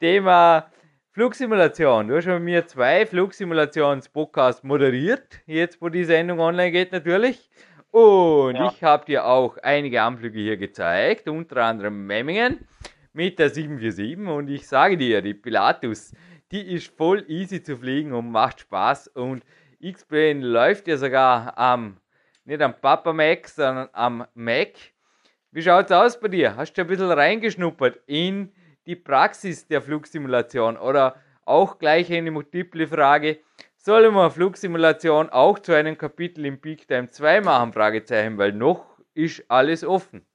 S1: Thema Flugsimulation. Du hast mit mir zwei Flugsimulations-Podcasts moderiert, jetzt wo die Sendung online geht natürlich. Und ja. ich habe dir auch einige Anflüge hier gezeigt, unter anderem Memmingen mit der 747. Und ich sage dir, die Pilatus, die ist voll easy zu fliegen und macht Spaß. Und X-Plane läuft ja sogar am, nicht am Papa Mac, sondern am Mac. Wie schaut es aus bei dir? Hast du ein bisschen reingeschnuppert in die Praxis der Flugsimulation? Oder auch gleich eine multiple Frage, sollen wir Flugsimulation auch zu einem Kapitel im Peak Time 2 machen? Fragezeichen, weil noch ist alles offen.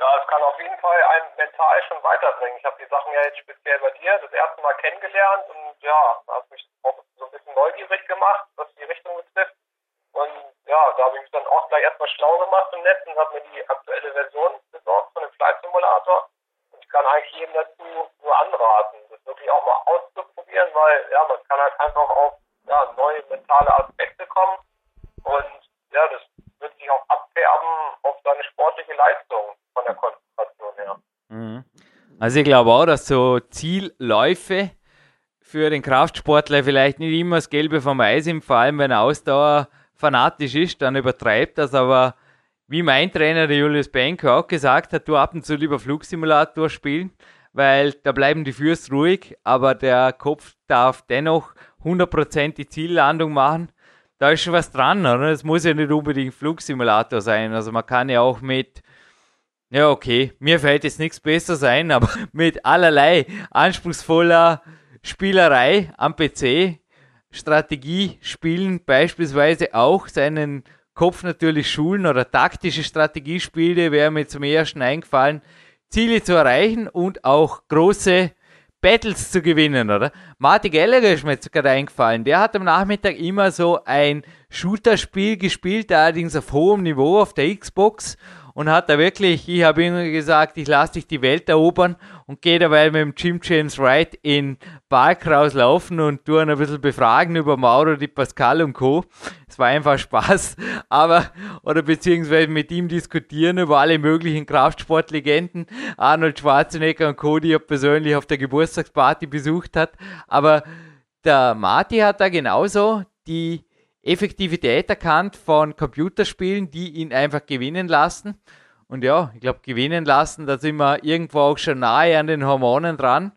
S2: Ja, es kann auf jeden Fall einen mental schon weiterbringen. Ich habe die Sachen ja jetzt speziell bei dir das erste Mal kennengelernt und ja, hat mich auch so ein bisschen neugierig gemacht, was die Richtung betrifft. Und ja, da habe ich mich dann auch gleich erstmal schlau gemacht im Netz und habe mir die aktuelle Version besorgt von dem Flight Simulator kann eigentlich jedem dazu nur anraten, das wirklich auch mal auszuprobieren, weil ja, man kann halt einfach auf ja, neue mentale Aspekte kommen und ja, das wird sich auch abfärben auf seine sportliche Leistung von der Konzentration her.
S1: Mhm. Also ich glaube auch, dass so Zielläufe für den Kraftsportler vielleicht nicht immer das Gelbe vom Eis sind, vor allem wenn er Ausdauer fanatisch ist, dann übertreibt das, aber wie mein Trainer, der Julius Benko, auch gesagt hat, du ab und zu lieber Flugsimulator spielen, weil da bleiben die Füße ruhig, aber der Kopf darf dennoch 100% die Ziellandung machen. Da ist schon was dran, oder? Es muss ja nicht unbedingt Flugsimulator sein. Also man kann ja auch mit, ja okay, mir fällt jetzt nichts besser sein, aber mit allerlei anspruchsvoller Spielerei am PC, Strategie spielen, beispielsweise auch seinen Kopf natürlich schulen oder taktische Strategiespiele wäre mir zum ersten eingefallen, Ziele zu erreichen und auch große Battles zu gewinnen, oder? Martin Gallagher ist mir jetzt gerade eingefallen. Der hat am Nachmittag immer so ein Shooter-Spiel gespielt, allerdings auf hohem Niveau auf der Xbox und hat da wirklich, ich habe ihm gesagt, ich lasse dich die Welt erobern und gehe dabei mit dem Jim James Wright in Park rauslaufen und tue ein bisschen befragen über Mauro Di Pascal und Co. Es war einfach Spaß, aber, oder beziehungsweise mit ihm diskutieren über alle möglichen Kraftsportlegenden, Arnold Schwarzenegger und Co., die er persönlich auf der Geburtstagsparty besucht hat, aber der Marty hat da genauso die Effektivität erkannt von Computerspielen, die ihn einfach gewinnen lassen. Und ja, ich glaube, gewinnen lassen, da sind wir irgendwo auch schon nahe an den Hormonen dran.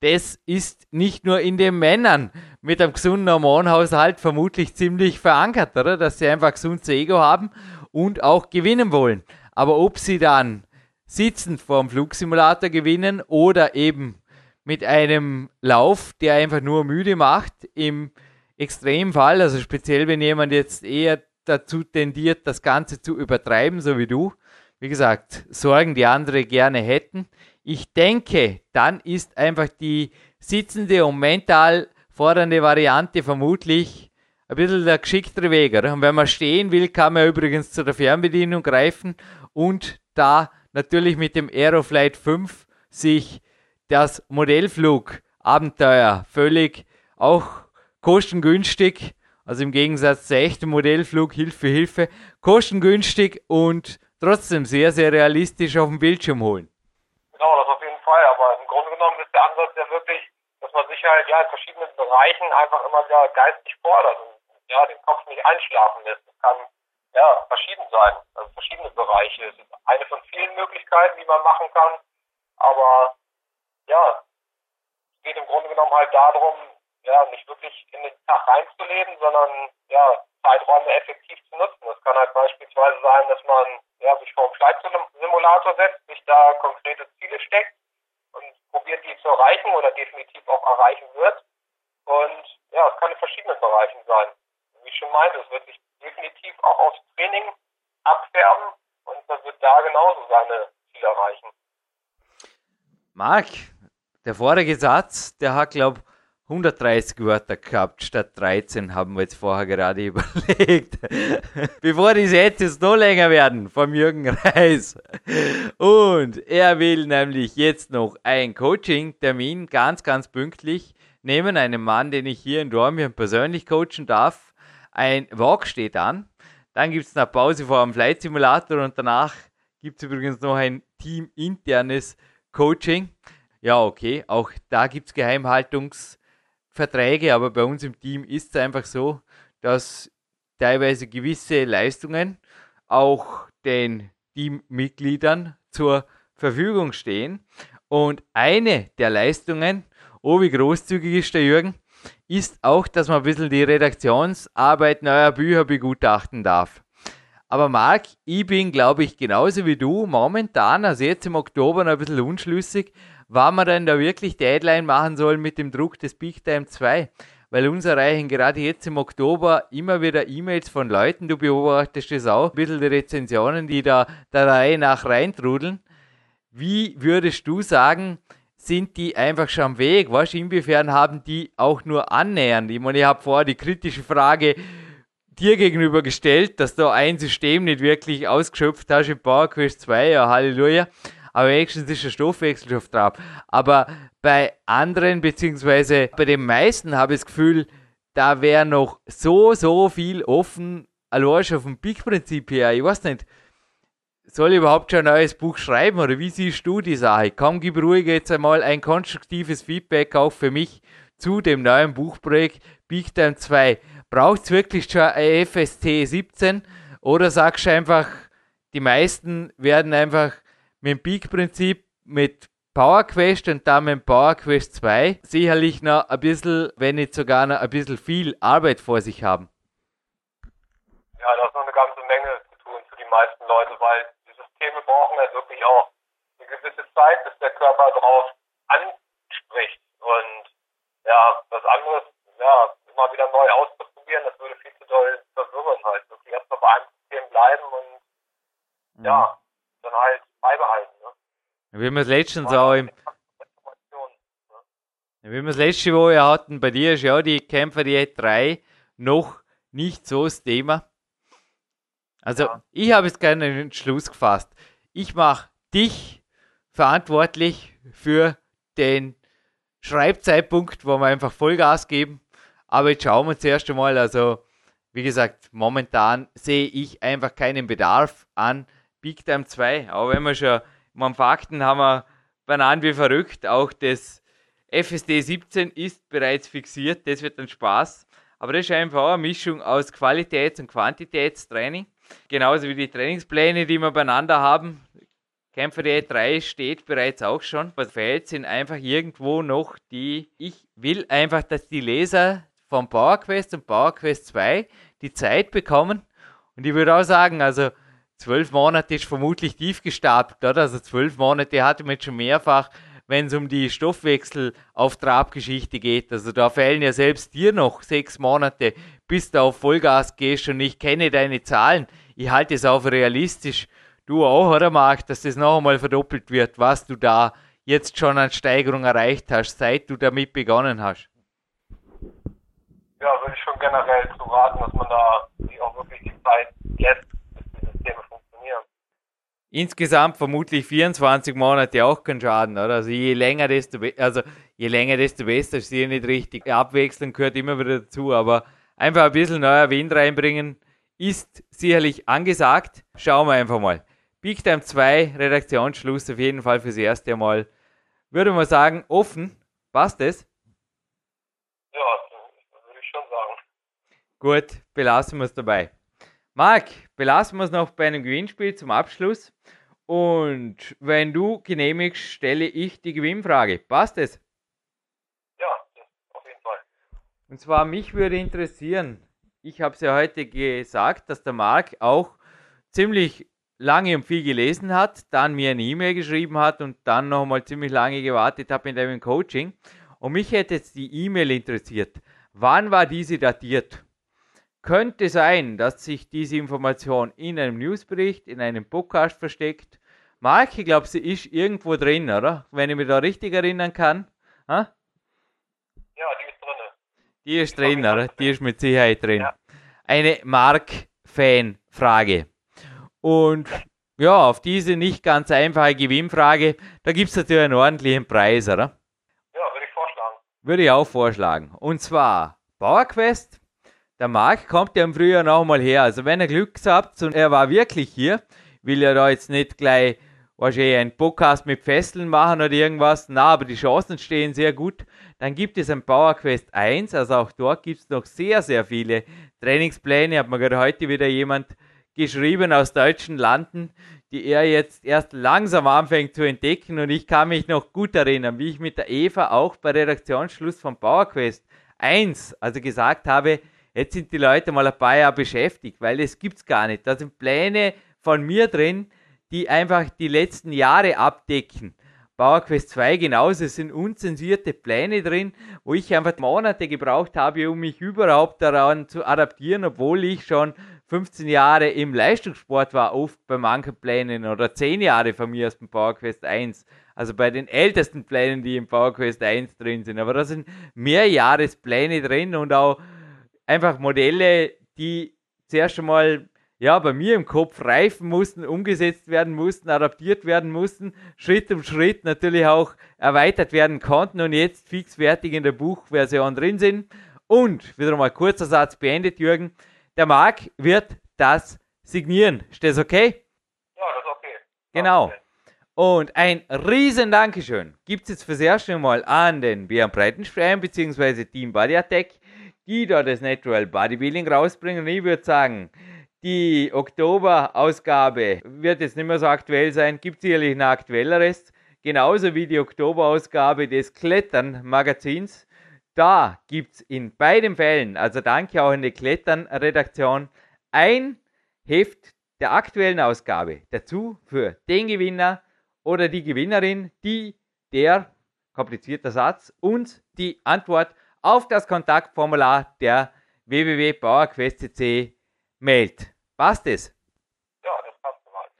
S1: Das ist nicht nur in den Männern mit einem gesunden Hormonhaushalt vermutlich ziemlich verankert, oder? Dass sie einfach gesundes Ego haben und auch gewinnen wollen. Aber ob sie dann sitzend vor dem Flugsimulator gewinnen oder eben mit einem Lauf, der einfach nur müde macht, im Extremfall, also speziell wenn jemand jetzt eher dazu tendiert, das Ganze zu übertreiben, so wie du, wie gesagt, Sorgen, die andere gerne hätten. Ich denke, dann ist einfach die sitzende und mental fordernde Variante vermutlich ein bisschen der geschicktere Weg. Und wenn man stehen will, kann man übrigens zu der Fernbedienung greifen und da natürlich mit dem Aeroflight 5 sich das Modellflug-Abenteuer völlig auch kostengünstig, also im Gegensatz zur echten Modellflug Hilfe, Hilfe, kostengünstig und trotzdem sehr, sehr realistisch auf dem Bildschirm holen.
S2: Genau, das auf jeden Fall. Aber im Grunde genommen ist der Ansatz ja wirklich, dass man sich halt ja in verschiedenen Bereichen einfach immer wieder geistig fordert und ja, den Kopf nicht einschlafen lässt. Das kann ja verschieden sein, also verschiedene Bereiche. Es ist eine von vielen Möglichkeiten, die man machen kann. Aber ja, es geht im Grunde genommen halt darum, ja, nicht wirklich in den Tag reinzuleben, sondern ja, Zeiträume effektiv zu nutzen. Das kann halt beispielsweise sein, dass man ja, sich vor einem Flightsimulator setzt, sich da konkrete Ziele steckt und probiert die zu erreichen oder definitiv auch erreichen wird. Und ja, es kann in verschiedenen Bereichen sein. Wie ich schon meinte, es wird sich definitiv auch aufs Training abfärben und man wird da genauso seine Ziele erreichen.
S1: Marc, der vorige Satz, der hat, glaube ich, 130 Wörter gehabt statt 13, haben wir jetzt vorher gerade überlegt. Bevor die Sätze noch länger werden vom Jürgen Reis. Und er will nämlich jetzt noch ein Coaching-Termin ganz, ganz pünktlich nehmen. Einen Mann, den ich hier in Dormien persönlich coachen darf. Ein Walk steht an. Dann gibt es eine Pause vor dem Flight Simulator und danach gibt es übrigens noch ein teaminternes Coaching. Ja, okay, auch da gibt es Geheimhaltungs- Verträge, aber bei uns im Team ist es einfach so, dass teilweise gewisse Leistungen auch den Teammitgliedern zur Verfügung stehen. Und eine der Leistungen, oh wie großzügig ist der Jürgen, ist auch, dass man ein bisschen die Redaktionsarbeit neuer Bücher begutachten darf. Aber Marc, ich bin, glaube ich, genauso wie du momentan, also jetzt im Oktober, noch ein bisschen unschlüssig, wann wir denn da wirklich Deadline machen sollen mit dem Druck des Big Time 2. Weil uns erreichen gerade jetzt im Oktober immer wieder E-Mails von Leuten, du beobachtest das auch, ein bisschen die Rezensionen, die da der Reihe nach reintrudeln. Wie würdest du sagen, sind die einfach schon am Weg? Was inwiefern haben die auch nur annähernd? Ich meine, ich habe vorher die kritische Frage dir gegenüber gestellt, dass du ein System nicht wirklich ausgeschöpft hast im Power Quest 2, ja Halleluja aber wenigstens ist der Stoffwechselstoff drauf. Aber bei anderen, beziehungsweise bei den meisten habe ich das Gefühl, da wäre noch so, so viel offen, allein schon vom Peak-Prinzip her. Ich weiß nicht, soll ich überhaupt schon ein neues Buch schreiben oder wie siehst du die Sache? Komm, gib ruhig jetzt einmal ein konstruktives Feedback auch für mich zu dem neuen Buchprojekt Big Time 2. Braucht es wirklich schon ein FST 17 oder sagst du einfach, die meisten werden einfach mit dem Peak-Prinzip, mit Power Quest und dann mit Power Quest 2 sicherlich noch ein bisschen, wenn nicht sogar noch ein bisschen viel Arbeit vor sich haben.
S2: Ja, das ist noch eine ganze Menge zu tun für die meisten Leute, weil die Systeme brauchen halt wirklich auch eine gewisse Zeit, bis der Körper drauf anspricht. Und ja, was anderes, ja, immer wieder neu auszuprobieren, das würde viel zu doll verwirren halt. Wirklich erstmal bei einem System bleiben und mhm. ja, dann halt beibehalten. Ne?
S1: Wie wir es letztens auch im. Wie wir es letzte Woche hatten, bei dir ist ja die Kämpfer die 3 noch nicht so das Thema. Also, ja. ich habe jetzt gerne einen Entschluss gefasst. Ich mache dich verantwortlich für den Schreibzeitpunkt, wo wir einfach Vollgas geben. Aber jetzt schauen wir zuerst einmal. Also, wie gesagt, momentan sehe ich einfach keinen Bedarf an Big Time 2. Aber wenn wir schon am Fakten haben wir Bananen wie verrückt. Auch das FSD 17 ist bereits fixiert. Das wird ein Spaß. Aber das ist einfach auch eine Mischung aus Qualitäts- und Quantitätstraining. Genauso wie die Trainingspläne, die wir beieinander haben. Kämpfer D3 steht bereits auch schon. Was fehlt, sind einfach irgendwo noch die. Ich will einfach, dass die Leser von PowerQuest und PowerQuest 2 die Zeit bekommen. Und ich würde auch sagen, also zwölf Monate ist vermutlich tief gestapelt, oder? Also zwölf Monate hatte man jetzt schon mehrfach, wenn es um die Stoffwechsel auf Trabgeschichte geht. Also da fehlen ja selbst dir noch sechs Monate, bis du auf Vollgas gehst und ich kenne deine Zahlen. Ich halte es auch für realistisch. Du auch, oder Marc, dass das noch einmal verdoppelt wird, was du da jetzt schon an Steigerung erreicht hast, seit du damit begonnen hast?
S2: Ja, würde ich schon generell zu raten, dass man da auch wirklich die Zeit lässt,
S1: insgesamt vermutlich 24 Monate auch kein Schaden, oder? Also je länger, desto also je länger, desto besser ist hier nicht richtig. Abwechseln gehört immer wieder dazu, aber einfach ein bisschen neuer Wind reinbringen ist sicherlich angesagt. Schauen wir einfach mal. Big Time 2, Redaktionsschluss auf jeden Fall fürs erste Mal. Würde man sagen, offen. Passt das?
S2: Ja, würde ich schon sagen.
S1: Gut, belassen wir es dabei. Marc, belassen wir es noch bei einem Gewinnspiel zum Abschluss. Und wenn du genehmigst, stelle ich die Gewinnfrage. Passt es?
S2: Ja, auf jeden Fall.
S1: Und zwar mich würde interessieren, ich habe es ja heute gesagt, dass der Marc auch ziemlich lange und viel gelesen hat, dann mir eine E-Mail geschrieben hat und dann nochmal ziemlich lange gewartet habe in deinem Coaching. Und mich hätte jetzt die E-Mail interessiert. Wann war diese datiert? Könnte sein, dass sich diese Information in einem Newsbericht, in einem Podcast versteckt. Marc, ich glaube, sie ist irgendwo drin, oder? Wenn ich mich da richtig erinnern kann. Ha?
S2: Ja, die ist drin.
S1: Die ist drin, oder? Die ist mit Sicherheit drin. Ja. Eine Mark-Fan-Frage. Und ja, auf diese nicht ganz einfache Gewinnfrage, da gibt es natürlich einen ordentlichen Preis, oder?
S2: Ja, würde ich vorschlagen.
S1: Würde ich auch vorschlagen. Und zwar PowerQuest. Der Marc kommt ja im Frühjahr nochmal her. Also wenn ihr Glück habt und er war wirklich hier, will er da jetzt nicht gleich wahrscheinlich einen Podcast mit Fesseln machen oder irgendwas. Na, aber die Chancen stehen sehr gut. Dann gibt es ein PowerQuest 1. Also auch dort gibt es noch sehr, sehr viele Trainingspläne. Hat mir gerade heute wieder jemand geschrieben aus deutschen Landen, die er jetzt erst langsam anfängt zu entdecken. Und ich kann mich noch gut erinnern, wie ich mit der Eva auch bei Redaktionsschluss von PowerQuest 1, also gesagt habe, jetzt sind die Leute mal ein paar Jahre beschäftigt, weil es gibt's gar nicht. Da sind Pläne von mir drin, die einfach die letzten Jahre abdecken. PowerQuest 2 genauso, es sind unzensierte Pläne drin, wo ich einfach Monate gebraucht habe, um mich überhaupt daran zu adaptieren, obwohl ich schon 15 Jahre im Leistungssport war, oft bei manchen Plänen oder 10 Jahre von mir aus dem PowerQuest 1. Also bei den ältesten Plänen, die im PowerQuest 1 drin sind. Aber da sind Mehrjahrespläne drin und auch einfach Modelle, die zuerst einmal ja, bei mir im Kopf reifen mussten, umgesetzt werden mussten, adaptiert werden mussten, Schritt um Schritt natürlich auch erweitert werden konnten und jetzt fixfertig in der Buchversion drin sind. Und wieder mal kurzer Satz beendet, Jürgen. Der Marc wird das signieren. Ist das okay?
S2: Ja, das ist okay.
S1: Genau. Und ein riesen Dankeschön gibt es jetzt fürs erste Mal an den Björn Breitenstein bzw. Team Body Attack, die da das Natural Bodybuilding rausbringen. Ich würde sagen, die Oktober-Ausgabe wird jetzt nicht mehr so aktuell sein, gibt sicherlich ein aktuelleres, genauso wie die Oktober-Ausgabe des Klettern-Magazins. Da gibt es in beiden Fällen, also danke auch in der Klettern-Redaktion, ein Heft der aktuellen Ausgabe dazu für den Gewinner oder die Gewinnerin, die der, komplizierter Satz, uns die Antwort auf das Kontaktformular der www.bauerquest.cc meldet. Passt es?
S2: Ja, das passt soweit.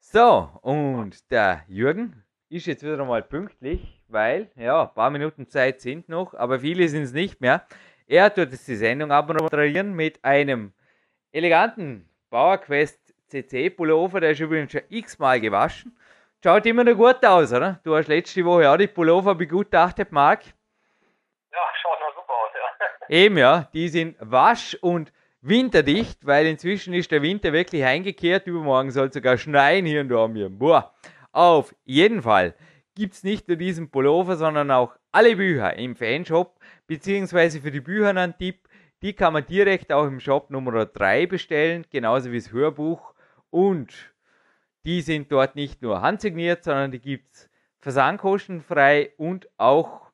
S1: So, und der Jürgen ist jetzt wieder mal pünktlich, weil, ja, ein paar Minuten Zeit sind noch, aber viele sind es nicht mehr. Er tut jetzt die Sendung abmoderieren mit einem eleganten PowerQuest CC Pullover, der ist übrigens schon x-mal gewaschen. Schaut immer noch gut aus, oder? Du hast letzte Woche auch die Pullover begutachtet, Marc.
S2: Ja, schaut noch super aus, ja.
S1: Eben, ja, die sind wasch- und winterdicht, weil inzwischen ist der Winter wirklich eingekehrt. Übermorgen soll sogar schneien hier und da mir. Boah. Auf jeden Fall gibt es nicht nur diesen Pullover, sondern auch alle Bücher im Fanshop, beziehungsweise für die Bücher einen Tipp. Die kann man direkt auch im Shop Nummer 3 bestellen, genauso wie das Hörbuch. Und die sind dort nicht nur handsigniert, sondern die gibt es versandkostenfrei und auch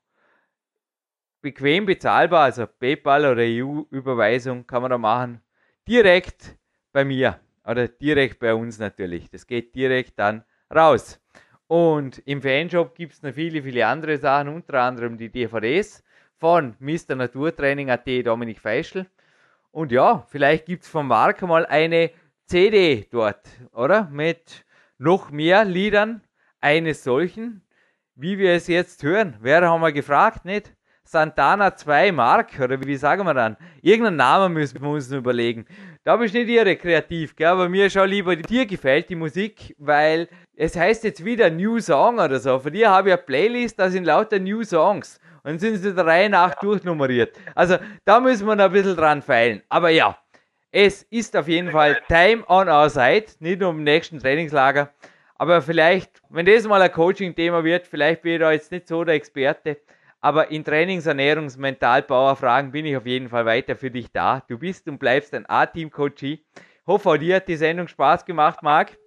S1: bequem bezahlbar, also PayPal oder EU-Überweisung kann man da machen. Direkt bei mir oder direkt bei uns natürlich. Das geht direkt dann raus. Und im Fanshop gibt es noch viele, viele andere Sachen, unter anderem die DVDs von Mr. Naturtraining.at Dominik Feischl. Und ja, vielleicht gibt es von Marc mal eine CD dort, oder? Mit noch mehr Liedern eines solchen, wie wir es jetzt hören. Wer haben wir gefragt, nicht? Santana 2 Mark, oder wie sagen wir dann? Irgendeinen Namen müssen wir uns überlegen. Da bist nicht irre kreativ, gell? aber mir schon lieber, dir gefällt die Musik, weil es heißt jetzt wieder New Song oder so. Von dir habe ich eine Playlist, da sind lauter New Songs. Und sind sie der Reihe nach durchnummeriert. Also da müssen wir noch ein bisschen dran feilen. Aber ja, Es ist auf jeden Fall Time on our side, nicht nur im nächsten Trainingslager. Aber vielleicht, wenn das mal ein Coaching-Thema wird, vielleicht bin ich da jetzt nicht so der Experte. Aber in Trainings-, Ernährungs-, Mental-Power-Fragen bin ich auf jeden Fall weiter für dich da. Du bist und bleibst ein A-Team-Coachie. Hoffe, auch dir hat die Sendung Spaß gemacht, Marc.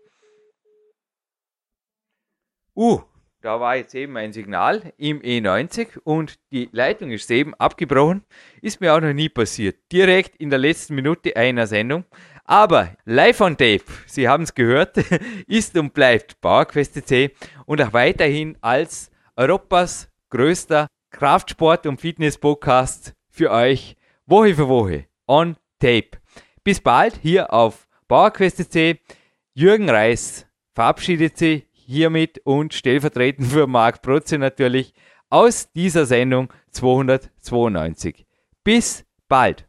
S1: Uh, da war jetzt eben ein Signal im E90 und die Leitung ist eben abgebrochen. Ist mir auch noch nie passiert. Direkt in der letzten Minute einer Sendung. Aber live on tape, Sie haben es gehört, ist und bleibt PowerQuest C und auch weiterhin als Europas größter Kraftsport- und Fitness-Podcast für euch Woche für Woche on tape. Bis bald hier auf PowerQuest C. Jürgen Reis verabschiedet sich hiermit und stellvertretend für Marc Protze natürlich aus dieser Sendung 292. Bis bald!